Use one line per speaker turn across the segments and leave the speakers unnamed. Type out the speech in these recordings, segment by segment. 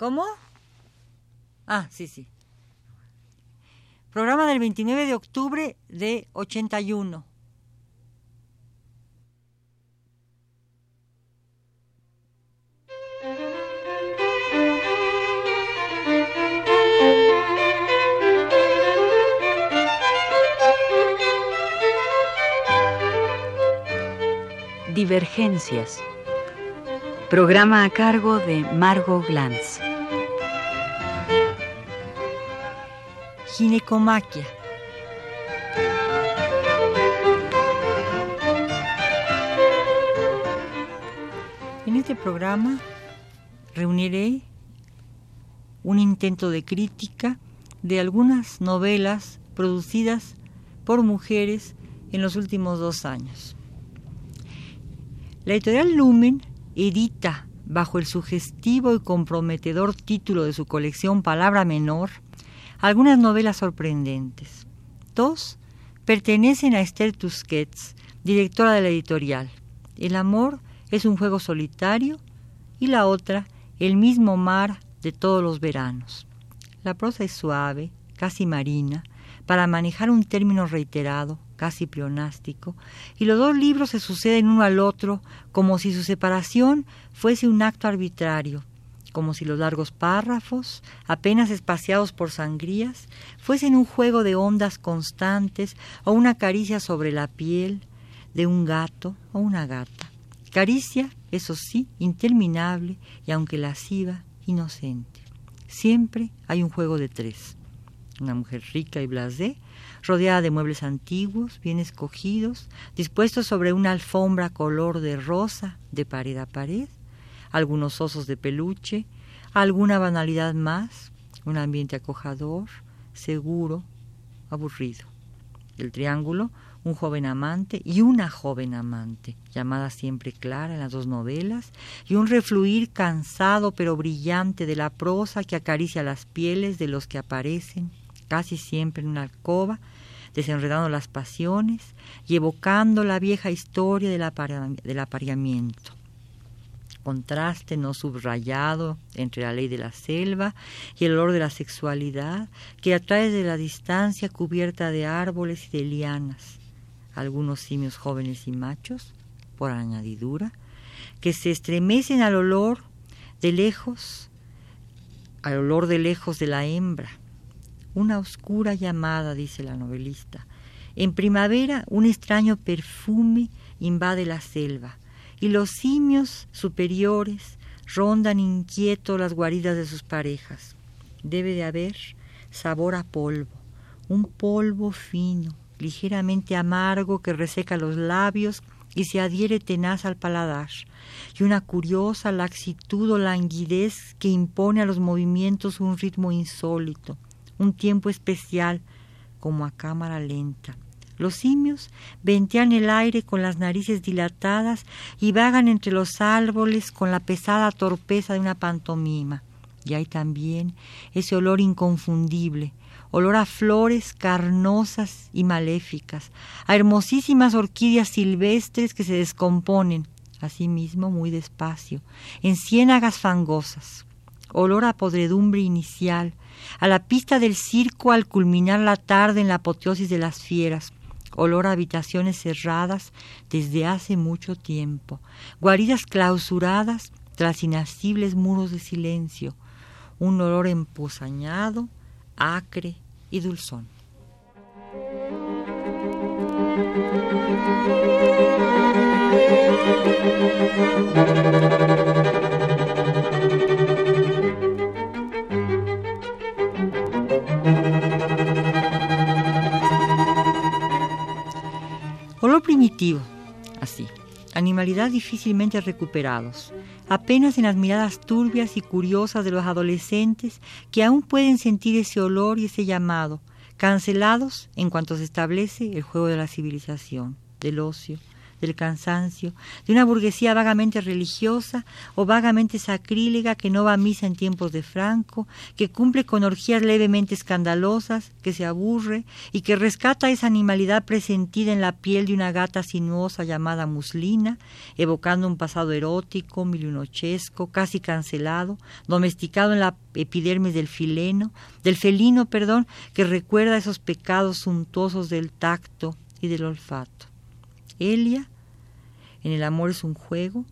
¿Cómo? Ah, sí, sí. Programa del 29 de octubre de 81.
Divergencias. Programa a cargo de Margot Glantz.
Ginecomaquia. En este programa reuniré un intento de crítica de algunas novelas producidas por mujeres en los últimos dos años. La editorial Lumen edita, bajo el sugestivo y comprometedor título de su colección Palabra Menor, algunas novelas sorprendentes. Dos pertenecen a Esther Tusquets, directora de la editorial. El amor es un juego solitario y la otra, el mismo mar de todos los veranos. La prosa es suave, casi marina, para manejar un término reiterado, casi pleonástico, y los dos libros se suceden uno al otro como si su separación fuese un acto arbitrario, como si los largos párrafos, apenas espaciados por sangrías, fuesen un juego de ondas constantes o una caricia sobre la piel de un gato o una gata. Caricia, eso sí, interminable y aunque lasciva, inocente. Siempre hay un juego de tres. Una mujer rica y blasé, rodeada de muebles antiguos, bien escogidos, dispuestos sobre una alfombra color de rosa de pared a pared, algunos osos de peluche, alguna banalidad más, un ambiente acojador, seguro, aburrido. El triángulo, un joven amante y una joven amante, llamada siempre Clara en las dos novelas, y un refluir cansado pero brillante de la prosa que acaricia las pieles de los que aparecen, casi siempre en una alcoba, desenredando las pasiones y evocando la vieja historia del apareamiento contraste no subrayado entre la ley de la selva y el olor de la sexualidad que atrae de la distancia cubierta de árboles y de lianas, algunos simios jóvenes y machos, por añadidura, que se estremecen al olor de lejos, al olor de lejos de la hembra. Una oscura llamada, dice la novelista. En primavera un extraño perfume invade la selva y los simios superiores rondan inquietos las guaridas de sus parejas. Debe de haber sabor a polvo, un polvo fino, ligeramente amargo que reseca los labios y se adhiere tenaz al paladar, y una curiosa laxitud o languidez que impone a los movimientos un ritmo insólito, un tiempo especial, como a cámara lenta los simios ventean el aire con las narices dilatadas y vagan entre los árboles con la pesada torpeza de una pantomima. Y hay también ese olor inconfundible, olor a flores carnosas y maléficas, a hermosísimas orquídeas silvestres que se descomponen, asimismo muy despacio, en ciénagas fangosas, olor a podredumbre inicial, a la pista del circo al culminar la tarde en la apoteosis de las fieras, olor a habitaciones cerradas desde hace mucho tiempo, guaridas clausuradas tras inacibles muros de silencio, un olor emposañado, acre y dulzón. Así. Animalidad difícilmente recuperados, apenas en las miradas turbias y curiosas de los adolescentes que aún pueden sentir ese olor y ese llamado, cancelados en cuanto se establece el juego de la civilización, del ocio, del cansancio, de una burguesía vagamente religiosa o vagamente sacrílega que no va a misa en tiempos de Franco, que cumple con orgías levemente escandalosas, que se aburre y que rescata esa animalidad presentida en la piel de una gata sinuosa llamada muslina, evocando un pasado erótico, milionochesco, casi cancelado, domesticado en la epidermis del fileno, del felino, perdón, que recuerda esos pecados suntuosos del tacto y del olfato. Elia, en El amor es un juego,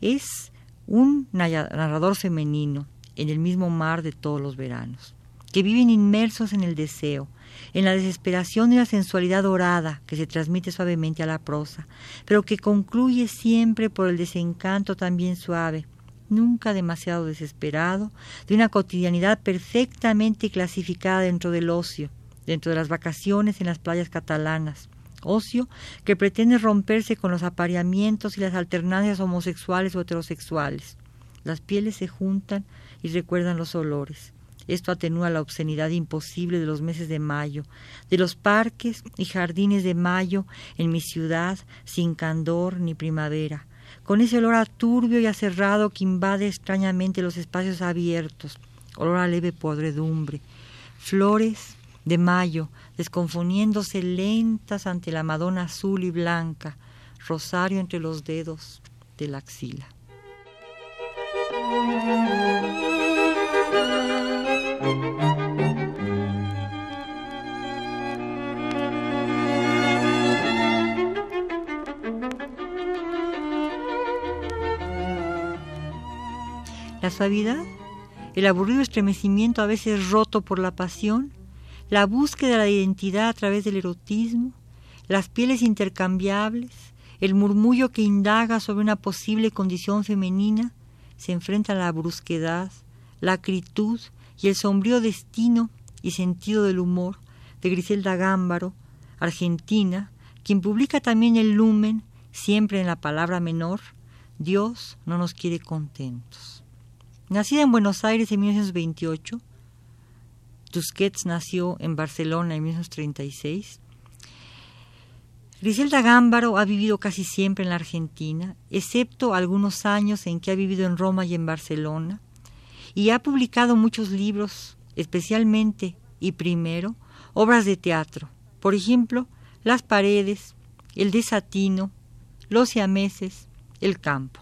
es un narrador femenino en el mismo mar de todos los veranos, que viven inmersos en el deseo, en la desesperación y la sensualidad dorada que se transmite suavemente a la prosa, pero que concluye siempre por el desencanto también suave, nunca demasiado desesperado, de una cotidianidad perfectamente clasificada dentro del ocio, dentro de las vacaciones en las playas catalanas, ocio que pretende romperse con los apareamientos y las alternancias homosexuales o heterosexuales. Las pieles se juntan y recuerdan los olores. Esto atenúa la obscenidad imposible de los meses de mayo, de los parques y jardines de mayo en mi ciudad, sin candor ni primavera, con ese olor a turbio y acerrado que invade extrañamente los espacios abiertos, olor a leve podredumbre, flores de mayo, desconfoniéndose lentas ante la Madonna azul y blanca, rosario entre los dedos de la axila. La suavidad, el aburrido estremecimiento a veces roto por la pasión, la búsqueda de la identidad a través del erotismo, las pieles intercambiables, el murmullo que indaga sobre una posible condición femenina, se enfrentan a la brusquedad, la acritud y el sombrío destino y sentido del humor de Griselda Gámbaro, argentina, quien publica también el lumen, siempre en la palabra menor, Dios no nos quiere contentos. Nacida en Buenos Aires en 1928, Tusquets nació en Barcelona en 1936. Griselda Gámbaro ha vivido casi siempre en la Argentina, excepto algunos años en que ha vivido en Roma y en Barcelona, y ha publicado muchos libros, especialmente y primero, obras de teatro, por ejemplo, Las paredes, El desatino, Los siameses, El campo.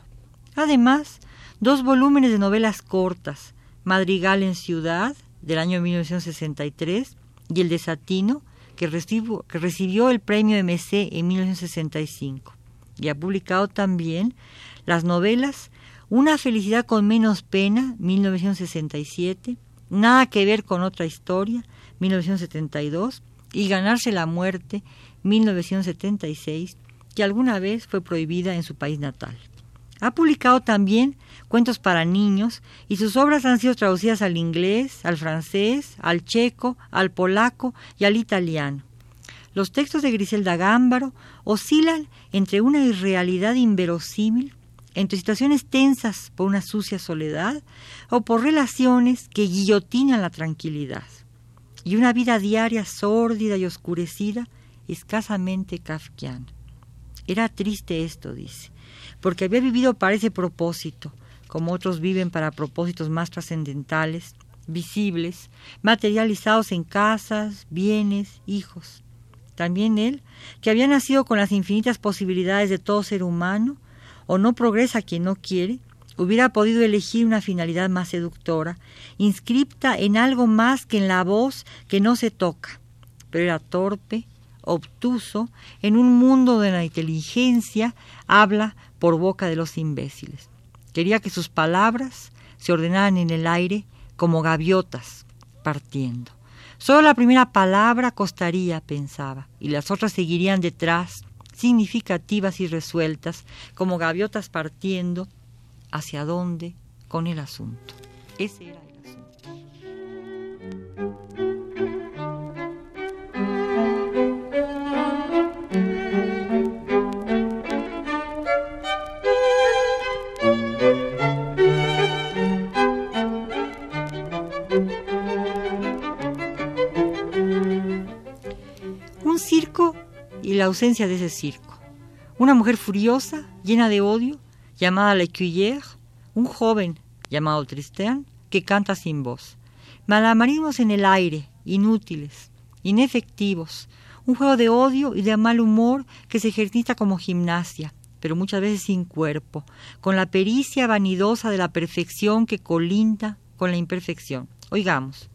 Además, dos volúmenes de novelas cortas, Madrigal en Ciudad del año 1963 y El Desatino, que, recibió, que recibió el premio MC en 1965. Y ha publicado también las novelas Una felicidad con menos pena, 1967, Nada que ver con otra historia, 1972, y Ganarse la muerte, 1976, que alguna vez fue prohibida en su país natal. Ha publicado también cuentos para niños y sus obras han sido traducidas al inglés, al francés, al checo, al polaco y al italiano. Los textos de Griselda Gámbaro oscilan entre una irrealidad inverosímil, entre situaciones tensas por una sucia soledad o por relaciones que guillotinan la tranquilidad, y una vida diaria sórdida y oscurecida, escasamente kafkiana. Era triste esto, dice, porque había vivido para ese propósito, como otros viven para propósitos más trascendentales, visibles, materializados en casas, bienes, hijos. También él, que había nacido con las infinitas posibilidades de todo ser humano, o no progresa quien no quiere, hubiera podido elegir una finalidad más seductora, inscripta en algo más que en la voz que no se toca, pero era torpe, obtuso, en un mundo donde la inteligencia habla por boca de los imbéciles. Quería que sus palabras se ordenaran en el aire como gaviotas partiendo. Solo la primera palabra costaría, pensaba, y las otras seguirían detrás, significativas y resueltas, como gaviotas partiendo hacia dónde con el asunto. Ese era la ausencia de ese circo. Una mujer furiosa, llena de odio, llamada La Cuillère, un joven llamado Tristán, que canta sin voz. Malamarismos en el aire, inútiles, inefectivos, un juego de odio y de mal humor que se ejercita como gimnasia, pero muchas veces sin cuerpo, con la pericia vanidosa de la perfección que colinda con la imperfección. Oigamos.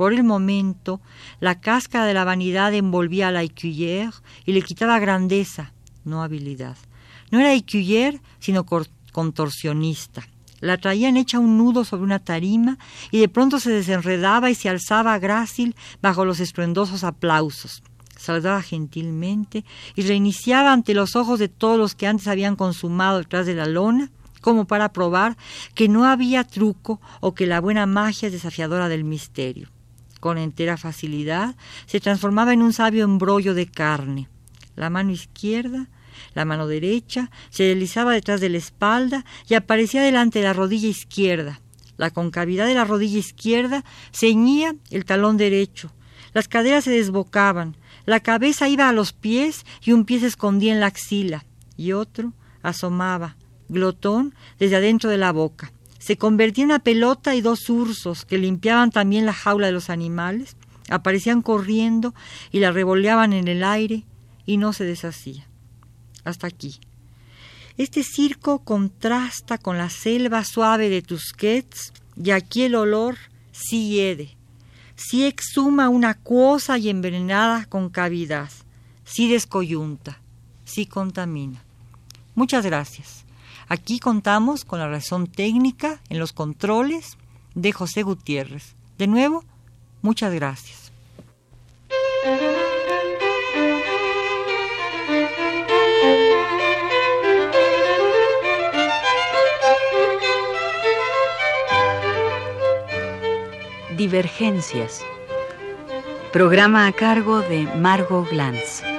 Por el momento, la cáscara de la vanidad envolvía a la Écuyère y le quitaba grandeza, no habilidad. No era Écuyère, sino contorsionista. La traían hecha un nudo sobre una tarima y de pronto se desenredaba y se alzaba grácil bajo los estruendosos aplausos. Saludaba gentilmente y reiniciaba ante los ojos de todos los que antes habían consumado detrás de la lona, como para probar que no había truco o que la buena magia es desafiadora del misterio. Con entera facilidad se transformaba en un sabio embrollo de carne. La mano izquierda la mano derecha se deslizaba detrás de la espalda y aparecía delante de la rodilla izquierda. La concavidad de la rodilla izquierda ceñía el talón derecho. Las caderas se desbocaban. La cabeza iba a los pies y un pie se escondía en la axila y otro asomaba, glotón, desde adentro de la boca. Se convertía en una pelota y dos ursos que limpiaban también la jaula de los animales, aparecían corriendo y la revoleaban en el aire y no se deshacía hasta aquí. Este circo contrasta con la selva suave de Tusquets y aquí el olor sí hiede, sí exhuma una acuosa y envenenada concavidad, sí descoyunta, sí contamina. Muchas gracias. Aquí contamos con la razón técnica en los controles de José Gutiérrez. De nuevo, muchas gracias.
Divergencias. Programa a cargo de Margot Glantz.